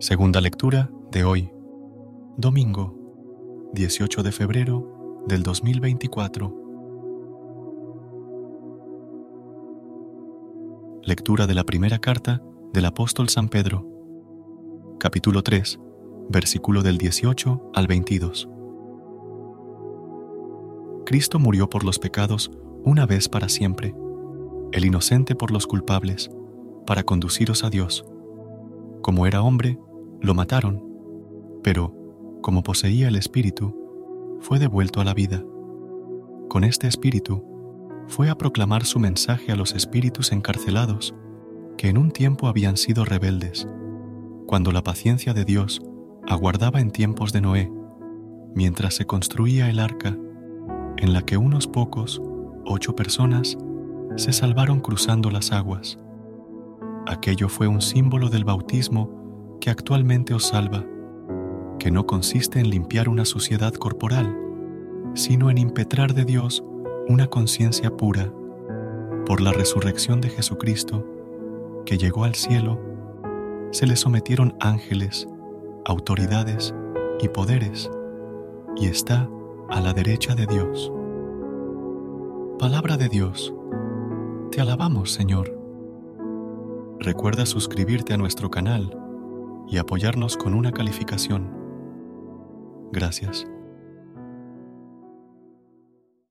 Segunda lectura de hoy, domingo 18 de febrero del 2024. Lectura de la primera carta del apóstol San Pedro, capítulo 3, versículo del 18 al 22. Cristo murió por los pecados una vez para siempre, el inocente por los culpables, para conduciros a Dios. Como era hombre, lo mataron, pero, como poseía el espíritu, fue devuelto a la vida. Con este espíritu, fue a proclamar su mensaje a los espíritus encarcelados, que en un tiempo habían sido rebeldes, cuando la paciencia de Dios aguardaba en tiempos de Noé, mientras se construía el arca, en la que unos pocos, ocho personas, se salvaron cruzando las aguas. Aquello fue un símbolo del bautismo que actualmente os salva, que no consiste en limpiar una suciedad corporal, sino en impetrar de Dios una conciencia pura por la resurrección de Jesucristo, que llegó al cielo, se le sometieron ángeles, autoridades y poderes, y está a la derecha de Dios. Palabra de Dios, te alabamos Señor. Recuerda suscribirte a nuestro canal y apoyarnos con una calificación. Gracias.